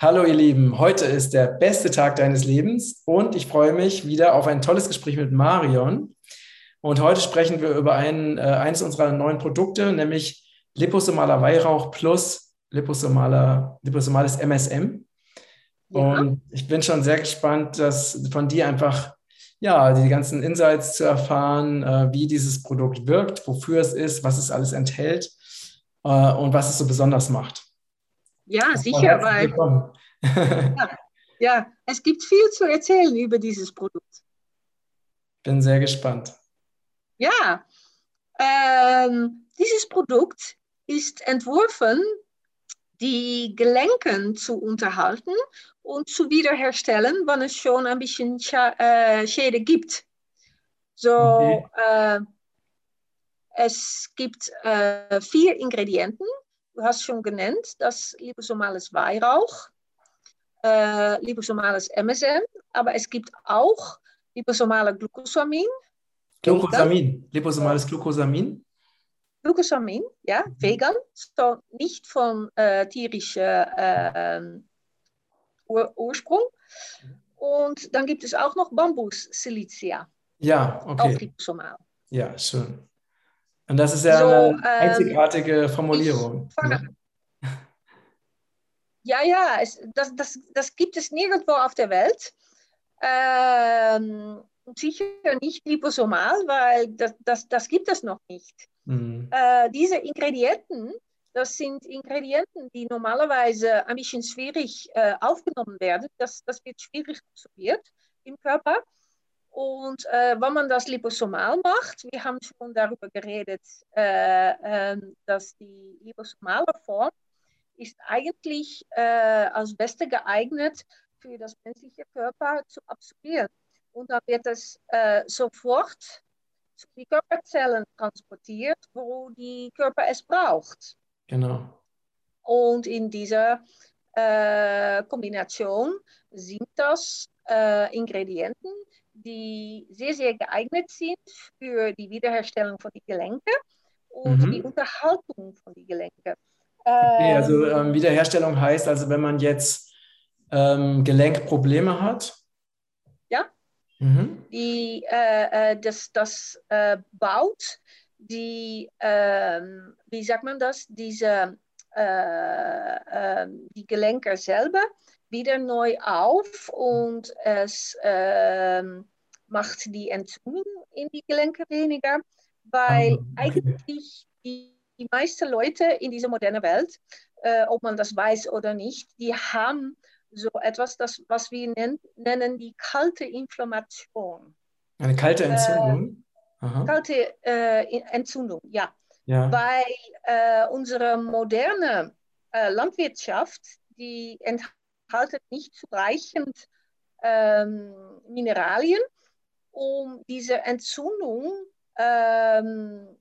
Hallo ihr Lieben, heute ist der beste Tag deines Lebens und ich freue mich wieder auf ein tolles Gespräch mit Marion. Und heute sprechen wir über ein, äh, eines unserer neuen Produkte, nämlich liposomaler Weihrauch plus liposomaler, liposomales MSM. Ja. Und ich bin schon sehr gespannt, das von dir einfach ja, die ganzen Insights zu erfahren, äh, wie dieses Produkt wirkt, wofür es ist, was es alles enthält äh, und was es so besonders macht. Ja, sicher, weil ja, ja, es gibt viel zu erzählen über dieses Produkt. Bin sehr gespannt. Ja, ähm, dieses Produkt ist entworfen, die Gelenken zu unterhalten und zu wiederherstellen, wenn es schon ein bisschen äh, Schäde gibt. So, okay. äh, es gibt äh, vier Ingredienten du hast schon genannt, das liposomales Weihrauch, äh, liposomales MSM, aber es gibt auch liposomale Glucosamin. Glucosamin, liposomales Glucosamin. Glucosamin, ja, mhm. vegan, so nicht von äh, tierischer äh, Ur Ursprung. Und dann gibt es auch noch Bambus-Silicia. Ja, okay. Auch liposomal. Ja, schön. Und das ist ja so, eine ähm, einzigartige Formulierung. Ne? Ja, ja, es, das, das, das gibt es nirgendwo auf der Welt. Ähm, sicher nicht liposomal, weil das, das, das gibt es noch nicht. Mhm. Äh, diese Ingredienten, das sind Ingredienten, die normalerweise ein bisschen schwierig äh, aufgenommen werden. Das, das wird schwierig absorbiert im Körper. Und äh, wenn man das liposomal macht, wir haben schon darüber geredet, äh, äh, dass die liposomale Form ist eigentlich äh, als beste geeignet für das menschliche Körper zu absorbieren. Und dann wird es äh, sofort zu den Körperzellen transportiert, wo die Körper es braucht. Genau. Und in dieser äh, Kombination sind das Ingredienten, die sehr, sehr geeignet sind für die Wiederherstellung von den Gelenken und mhm. die Unterhaltung von den Gelenken. Okay, also ähm, ähm, Wiederherstellung heißt also, wenn man jetzt ähm, Gelenkprobleme hat? Ja, mhm. die, äh, äh, das, das äh, baut die, ähm, wie sagt man das, diese, äh, ähm, die Gelenke selber wieder neu auf und es äh, macht die Entzündung in die Gelenke weniger, weil okay. eigentlich die, die meisten Leute in dieser modernen Welt, äh, ob man das weiß oder nicht, die haben so etwas, das, was wir nennen, nennen die kalte Inflammation. Eine kalte äh, Entzündung? Äh, kalte Entzündung, ja. ja. Weil äh, unsere moderne äh, Landwirtschaft, die enthält enthalten nicht zureichend ähm, Mineralien, um diese Entzündung ähm,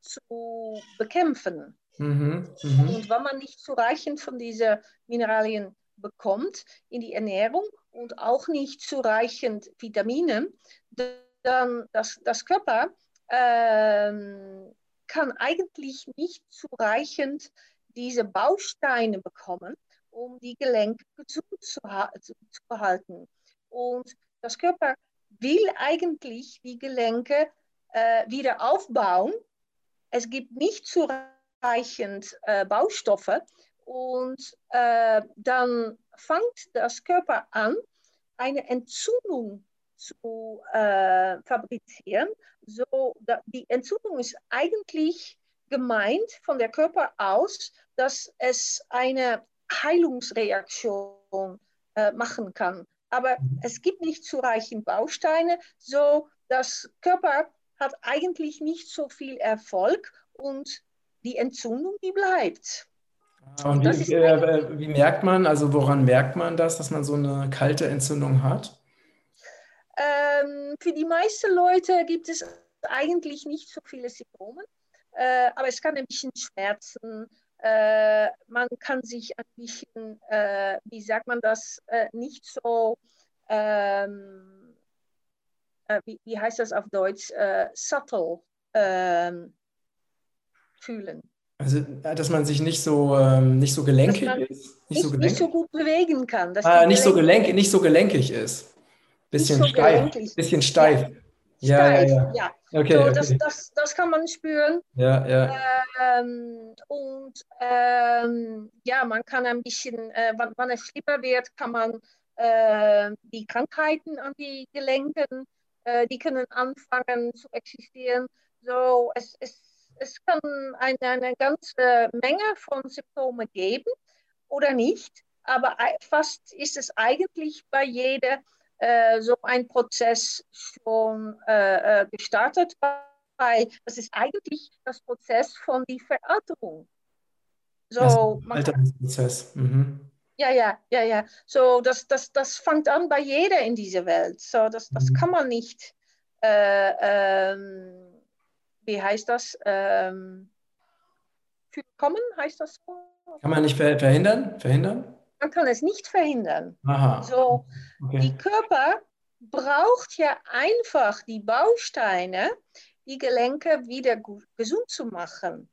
zu bekämpfen. Mhm, mh. Und wenn man nicht zureichend von diesen Mineralien bekommt in die Ernährung und auch nicht zureichend Vitamine, dann das, das Körper ähm, kann eigentlich nicht zureichend diese Bausteine bekommen, um die Gelenke gesund zu, zu, behalten. Und das Körper will eigentlich die Gelenke äh, wieder aufbauen. Es gibt nicht zureichend äh, Baustoffe und äh, dann fängt das Körper an, eine Entzündung zu äh, fabrizieren. So, die Entzündung ist eigentlich gemeint von der Körper aus, dass es eine Heilungsreaktion äh, machen kann. Aber mhm. es gibt nicht zureichend Bausteine, so das Körper hat eigentlich nicht so viel Erfolg und die Entzündung, die bleibt. Ah, und wie, äh, wie, merkt man, also woran merkt man das, dass man so eine kalte Entzündung hat? Ähm, für die meisten Leute gibt es eigentlich nicht so viele Symptome, äh, aber es kann ein bisschen Schmerzen, äh, man kann sich ein bisschen, äh, wie sagt man das, äh, nicht so, ähm, äh, wie, wie, heißt das auf Deutsch, äh, subtle ähm, fühlen. Also, äh, dass man sich nicht so, ähm, nicht so gelenkig ist. Nicht, nicht, so gelenkig. nicht so gut bewegen kann. ah, nicht, so gelenk, nicht so gelenkig ist. Bisschen so steif. Bisschen steif. Ja. Ja, ja, ja. ja. Okay, so, okay. Das, das, das kann man spüren. Ja, ja. Ähm, und ähm, ja, man kann ein bisschen, äh, wenn, wenn, es schlimmer wird, kann man äh, die Krankheiten an die Gelenken, äh, die können anfangen zu existieren. So, es, es, es kann eine, eine ganze Menge von Symptomen geben oder nicht, aber fast ist es eigentlich bei jeder äh, so ein Prozess schon äh, äh, gestartet, weil das ist eigentlich das Prozess von der Veralterung. So, Alterungsprozess. Mhm. Ja, ja, ja, ja. So, das, das, das fängt an bei jeder in dieser Welt. So, das, das mhm. kann man nicht, äh, ähm, wie heißt das? Ähm, kommen, heißt das so? Kann man nicht verhindern? Verhindern? Man kann es nicht verhindern. Aha. So, okay. Die Körper braucht ja einfach die Bausteine, die Gelenke wieder gesund zu machen.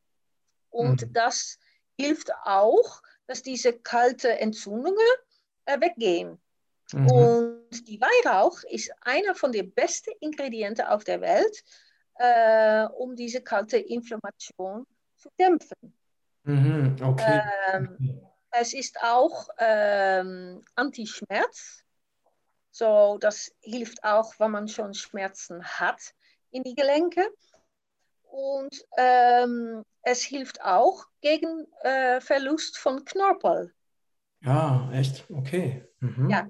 Und mhm. das hilft auch, dass diese kalte Entzündungen äh, weggehen. Mhm. Und die Weihrauch ist einer von den besten Ingredienten auf der Welt, äh, um diese kalte Inflammation zu dämpfen. Mhm. Okay. Ähm, okay. Es ist auch ähm, Anti-Schmerz. So, das hilft auch, wenn man schon Schmerzen hat in die Gelenke. Und ähm, es hilft auch gegen äh, Verlust von Knorpel. Ja, echt? Okay. Mhm. Ja,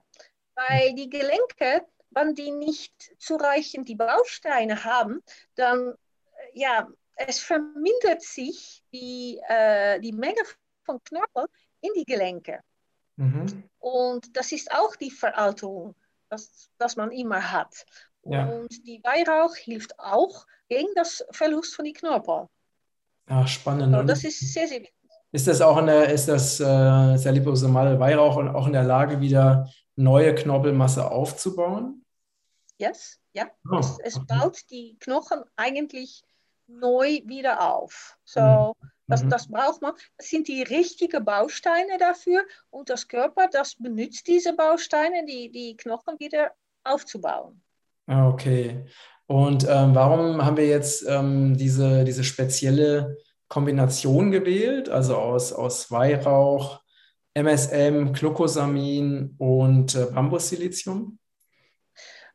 weil die Gelenke, wenn die nicht zureichend die Bausteine haben, dann, äh, ja, es vermindert sich die, äh, die Menge von Knorpel in die Gelenke. Mhm. Und das ist auch die Veralterung, das, das man immer hat. Ja. Und die Weihrauch hilft auch gegen das Verlust von den Knorpel. Ach, spannend. So, das ist sehr, sehr wichtig. Ist das auch in der, ist das äh, sehr liposomale Weihrauch und auch in der Lage, wieder neue Knorpelmasse aufzubauen? Yes, ja. Oh, es, es okay. baut die Knochen eigentlich neu wieder auf. So, mhm. Das, mhm. das braucht man. Das sind die richtigen Bausteine dafür und das Körper, das benutzt diese Bausteine, die, die Knochen wieder aufzubauen. Ah, okay. Und ähm, warum haben wir jetzt ähm, diese, diese spezielle Kombination gewählt, also aus, aus Weihrauch, MSM, Glucosamin und äh, Bambussilizium?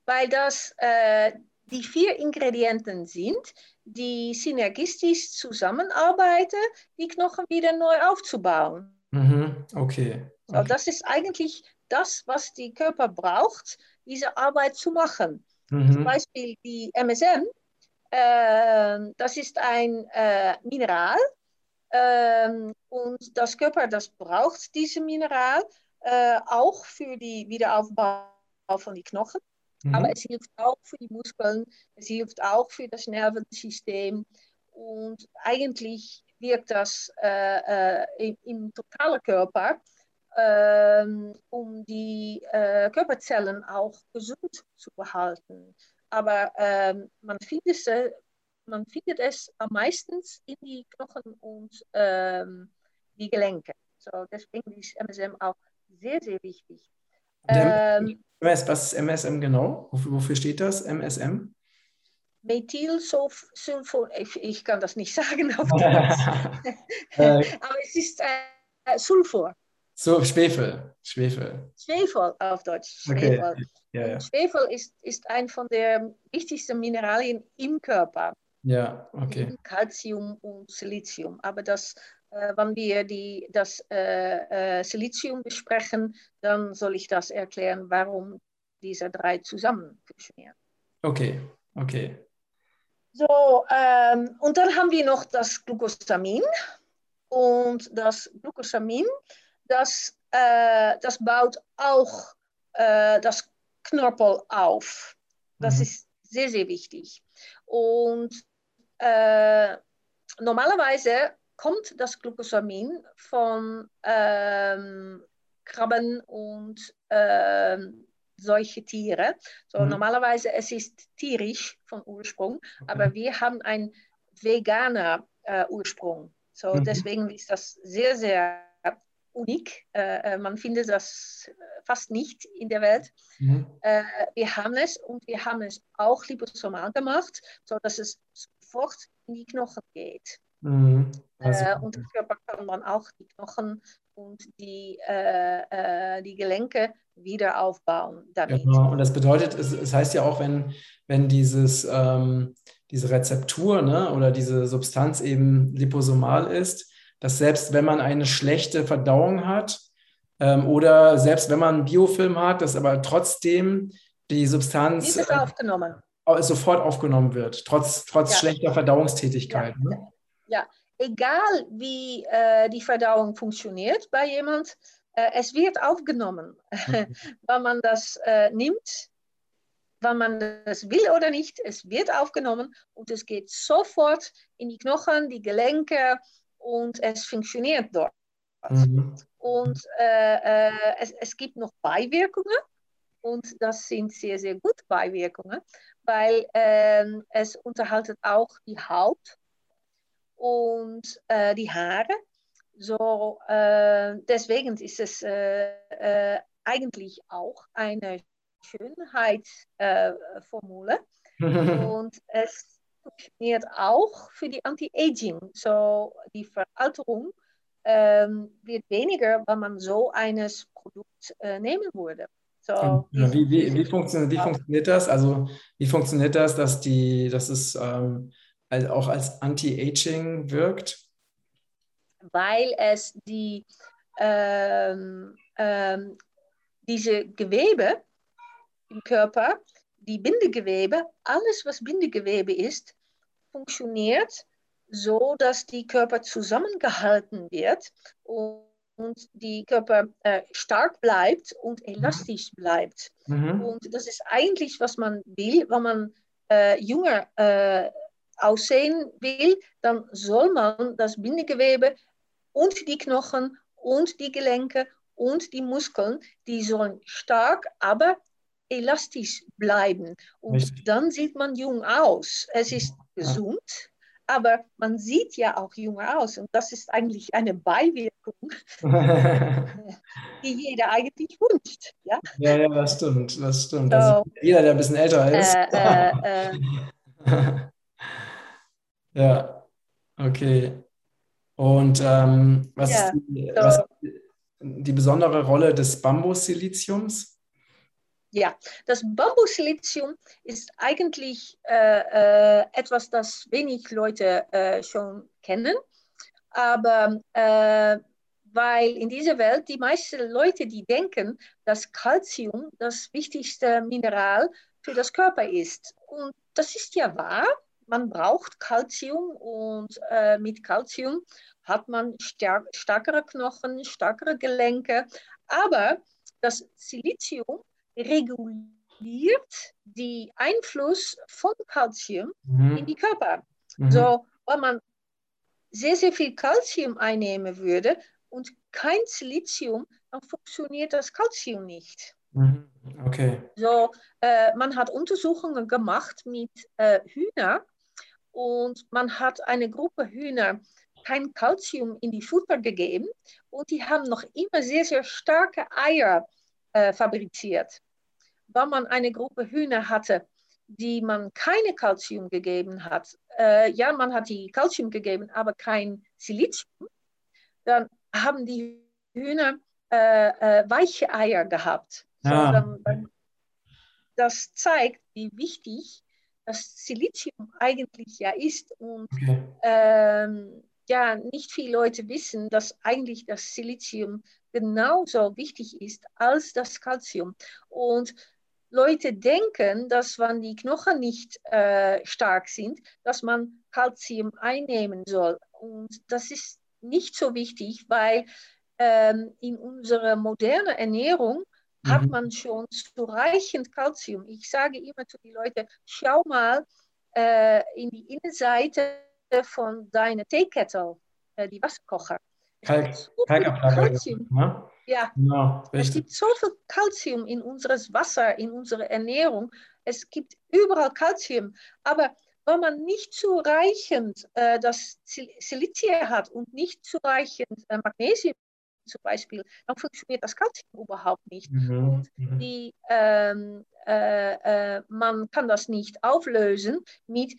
Weil das äh, die vier Ingredienten sind, die synergistisch zusammenarbeiten, die Knochen wieder neu aufzubauen. Mhm, okay. okay. So, das ist eigentlich das, was die Körper braucht, diese Arbeit zu machen. Mhm. Zum Beispiel die MSM, äh, das ist ein äh, Mineral äh, und das Körper, das braucht dieses Mineral äh, auch für den Wiederaufbau von den Knochen. Mhm. Aber es hilft auch für die Muskeln, es hilft auch für das Nervensystem. Und eigentlich wirkt das äh, äh, im, totalen Körper, äh, um die äh, Körperzellen auch gesund zu behalten. Aber ähm, man, findet es, man findet es am meisten in die Knochen und ähm, die Gelenke. So, deswegen ist MSM auch sehr, sehr wichtig. Ähm, MS, was ist MSM genau? Wofür steht das, MSM? Methylsulfur, ich, ich kann das nicht sagen auf Deutsch, äh. aber es ist äh, Sulfur. So, Schwefel. Schwefel. Schwefel auf Deutsch. Schwefel. Okay. Ja, ja. Schwefel ist, ist ein von der wichtigsten Mineralien im Körper. Ja, okay. Calcium und Silizium. Aber das wenn wir die, das äh, Silizium besprechen, dann soll ich das erklären, warum diese drei zusammen funktionieren. Okay, okay. So, ähm, und dann haben wir noch das Glucosamin. Und das Glucosamin, das, äh, das baut auch äh, das Knorpel auf. Das mhm. ist sehr, sehr wichtig. Und äh, normalerweise kommt das Glucosamin von ähm, Krabben und ähm, solche Tiere. So, mhm. Normalerweise es ist tierisch von Ursprung, okay. aber wir haben einen veganer äh, Ursprung. So, mhm. Deswegen ist das sehr, sehr unik. Äh, äh, man findet das fast nicht in der Welt. Mhm. Äh, wir haben es und wir haben es auch liposomal gemacht, sodass es sofort in die Knochen geht. Mhm. Also, äh, und Körper kann man auch die Knochen und die, äh, äh, die Gelenke wieder aufbauen damit. Genau. Und das bedeutet, es, es heißt ja auch, wenn, wenn dieses, ähm, diese Rezeptur ne, oder diese Substanz eben liposomal ist, dass selbst wenn man eine schlechte Verdauung hat ähm, oder selbst wenn man einen Biofilm hat, dass aber trotzdem die Substanz äh, aufgenommen. sofort aufgenommen wird, trotz, trotz ja. schlechter Verdauungstätigkeit. Ja. Ne? Ja, egal wie äh, die Verdauung funktioniert bei jemand, äh, es wird aufgenommen, wenn man das äh, nimmt, wenn man das will oder nicht, es wird aufgenommen und es geht sofort in die Knochen, die Gelenke und es funktioniert dort. Mhm. Und äh, äh, es, es gibt noch Beiwirkungen und das sind sehr, sehr gute Beiwirkungen, weil ähm, es unterhaltet auch die Haut und äh, die Haare. So, äh, deswegen ist es äh, äh eigentlich auch eine Schönheitsformule. und es funktioniert auch für die Anti-Aging. So, die Veralterung ähm, wird weniger, wenn man so eines Produkt äh, nehmen würde. So, wie, wie, wie, funktioniert, wie funktioniert das? Also wie funktioniert das, dass die, dass es ähm, also auch als Anti-Aging wirkt? Weil es die, ähm, ähm, diese Gewebe im Körper, die Bindegewebe, alles was Bindegewebe ist, funktioniert so, dass die Körper zusammengehalten wird und und die Körper äh, stark bleibt und elastisch bleibt. Mhm. Und das ist eigentlich, was man will, wenn man äh, jünger äh, aussehen will, dann soll man das Bindegewebe und die Knochen und die Gelenke und die Muskeln, die sollen stark, aber elastisch bleiben. Und Richtig. dann sieht man jung aus. Es ist gesund, aber man sieht ja auch jung aus. Und das ist eigentlich eine Beiwirkung, die jeder eigentlich wünscht. Ja, ja, ja das stimmt. Das stimmt. So, also jeder, der ein bisschen älter ist. Äh, äh, äh, ja, okay. Und ähm, was, ja, ist die, so. was, die, besondere Rolle des Bambussiliziums? Ja, das Bambussilizium ist eigentlich äh, äh, etwas, das wenig Leute äh, schon kennen. Aber äh, weil in dieser Welt die meisten Leute, die denken, dass Calcium das wichtigste Mineral für das Körper ist. Und das ist ja wahr man braucht Kalzium und äh, mit Kalzium hat man stärk stärkere Knochen, stärkere Gelenke. Aber das Silizium reguliert den Einfluss von Kalzium mhm. in die Körper. Mhm. So, wenn man sehr, sehr viel Kalzium einnehmen würde und kein Silizium, dann funktioniert das Kalzium nicht. Mhm. Okay. So, äh, man hat Untersuchungen gemacht mit äh, Hühnern und man hat eine Gruppe Hühner kein Kalzium in die Futter gegeben und die haben noch immer sehr, sehr starke Eier äh, fabriziert. Wenn man eine Gruppe Hühner hatte, die man keine Kalzium gegeben hat, äh, ja, man hat die Kalzium gegeben, aber kein Silizium, dann haben die Hühner äh, äh weiche Eier gehabt. Ja. So, dann, dann, das zeigt, wie wichtig das Silizium eigentlich ja ist. Und okay. ähm, ja, nicht viele Leute wissen, dass eigentlich das Silizium genauso wichtig ist als das Calcium. Und Leute denken, dass wenn die Knochen nicht äh, stark sind, dass man Calcium einnehmen soll. Und das ist nicht so wichtig, weil ähm, in unserer modernen Ernährung hat mhm. man schon zureichend Kalzium. Ich sage immer zu den Leuten, schau mal äh, in die Innenseite von deiner Teekettel, äh, die Wasserkocher. Kalk, Kalzium. Ne? Ja, genau, es gibt so viel Kalzium in unseres Wasser, in unserer Ernährung. Es gibt überall Kalzium. Aber wenn man nicht zureichend äh, das Silizium hat und nicht zureichend äh, Magnesium zum Beispiel, dann funktioniert das Kalzium überhaupt nicht. Mhm. Und mhm. die, ähm, äh, äh, man kann das nicht auflösen mit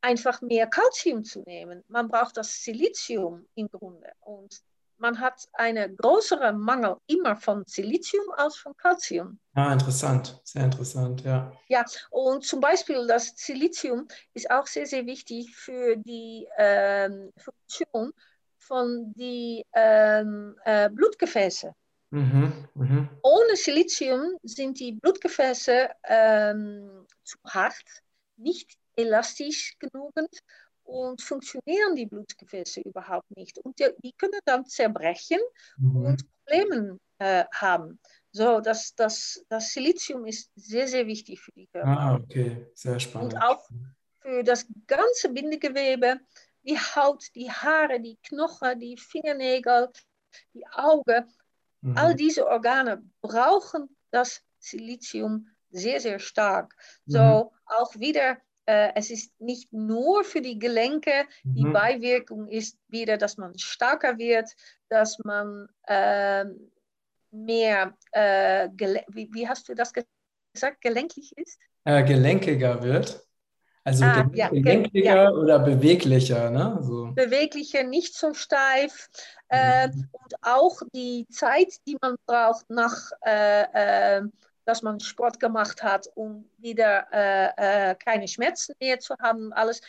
einfach mehr Kalzium zu nehmen. Man braucht das Silizium im Grunde. Und man hat einen größeren Mangel immer von Silizium als von Calcium. Ah, interessant, sehr interessant, ja. Ja, und zum Beispiel das Silizium ist auch sehr, sehr wichtig für die ähm, Funktion von den ähm, äh, Blutgefäßen. Mhm, mh. Ohne Silizium sind die Blutgefäße ähm, zu hart, nicht elastisch genug und funktionieren die Blutgefäße überhaupt nicht. Und die, die können dann zerbrechen mhm. und Probleme äh, haben. So, das, das, das Silizium ist sehr, sehr wichtig für die Körper. Ah, okay, sehr spannend. Und auch für das ganze Bindegewebe, die Haut, die Haare, die Knochen, die Fingernägel, die Augen. Mhm. All diese Organe brauchen das Silizium sehr, sehr stark. So, mhm. auch wieder äh, es ist nicht nur für die Gelenke, die mhm. Beiwirkung ist wieder, dass man stärker wird, dass man äh, mehr, äh, wie, wie, hast du das gesagt, gelenklich ist? Äh, gelenkiger wird. Also ah, ja, gelenkiger ja. oder beweglicher, ne? So. Beweglicher, nicht so steif. Äh, mhm. Und auch die Zeit, die man braucht nach äh, dass man Sport gemacht hat, um wieder äh, äh, keine Schmerzen mehr zu haben. Alles,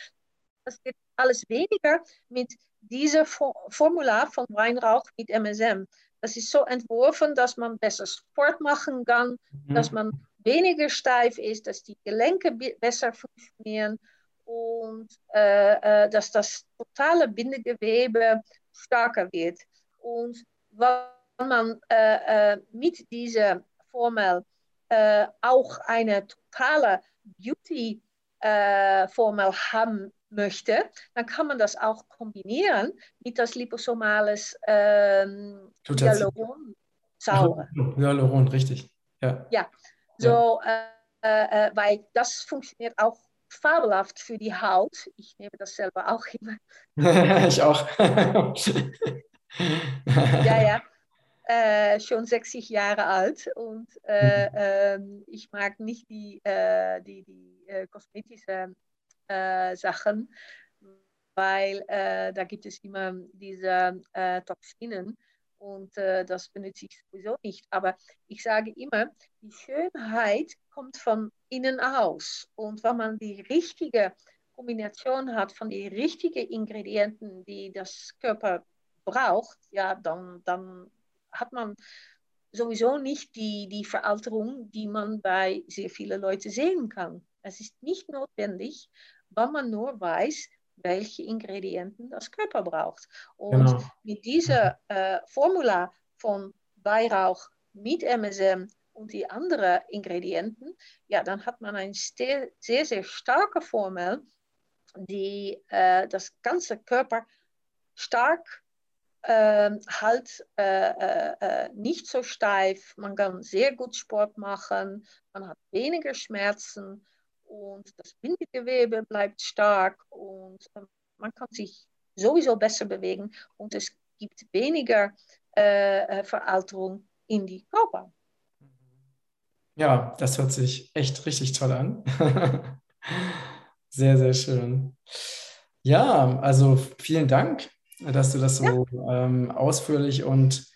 das wird alles weniger mit dieser For Formular von Weinrauch mit MSM. Das ist so entworfen, dass man besser Sport machen kann, mhm. dass man weniger steif ist, dass die Gelenke besser funktionieren und äh, äh, dass das totale Bindegewebe stärker wird. Und wenn man äh, äh mit dieser Formel äh, auch eine totale Beauty-Formel äh, haben möchte, dann kann man das auch kombinieren mit das liposomales ähm, Hyaluron-Sauber. Hyaluron, richtig. Ja, ja. So, ja. Äh, äh, weil das funktioniert auch fabelhaft für die Haut. Ich nehme das selber auch immer. ich auch. ja, ja. Äh, schon 60 Jahre alt und äh, mhm. äh, ich mag nicht die, äh, die, die äh, kosmetischen äh, Sachen, weil da gibt es immer diese Toxinen und das benutze ich sowieso nicht. Aber ich sage immer, die Schönheit kommt von innen aus und wenn man die richtige Kombination hat von den richtigen Ingredienten, die das Körper braucht, ja, dann, dann hat man sowieso nicht die, die Veralterung, die man bei sehr vielen Leuten sehen kann. Es ist nicht notwendig, wenn man nur weiß, welche Ingredienten das Körper braucht. Und genau. mit dieser äh, Formula von Weihrauch mit MSM und die anderen Ingredienten, ja, dann hat man eine sehr, sehr, starke Formel, die äh, das ganze Körper stark äh, halt äh, äh, äh, nicht so steif. Man kann sehr gut Sport machen, man hat weniger Schmerzen und das Bindegewebe bleibt stark und äh, man kann sich sowieso besser bewegen und es gibt weniger äh, Veralterung in die Körper. Ja, das hört sich echt richtig toll an. sehr, sehr schön. Ja, also vielen Dank dass du das so ja. ähm, ausführlich und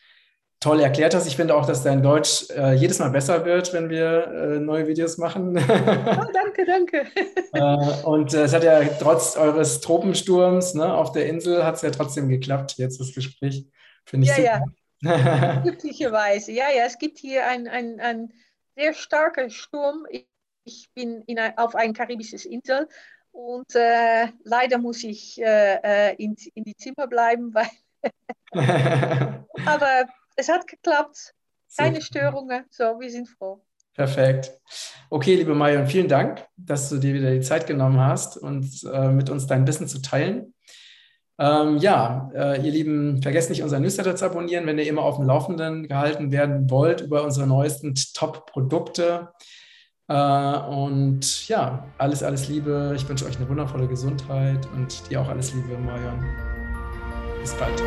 toll erklärt hast. Ich finde auch, dass dein Deutsch äh, jedes Mal besser wird, wenn wir äh, neue Videos machen. oh, danke, danke. äh, und äh, es hat ja trotz eures Tropensturms ne, auf der Insel hat es ja trotzdem geklappt, jetzt das Gespräch. Finde ich ja, super. ja. Glücklicherweise. Ja, ja, es gibt hier einen ein sehr starken Sturm. Ich, bin in, auf ein karibisches Insel und äh, leider muss ich äh in, in die Zimmer bleiben, weil aber es hat geklappt. Keine Störungen. So, wir sind froh. Perfekt. Okay, liebe Marion, vielen Dank, dass du dir wieder die Zeit genommen hast und äh, mit uns dein Wissen zu teilen. Ähm, ja, äh, ihr Lieben, vergesst nicht, unseren Newsletter zu abonnieren, wenn ihr immer auf dem Laufenden gehalten werden wollt über unsere neuesten Top-Produkte Äh, und ja, alles, alles Liebe. Ich wünsche euch eine wundervolle Gesundheit und dir auch alles Liebe, Marion. Bis bald.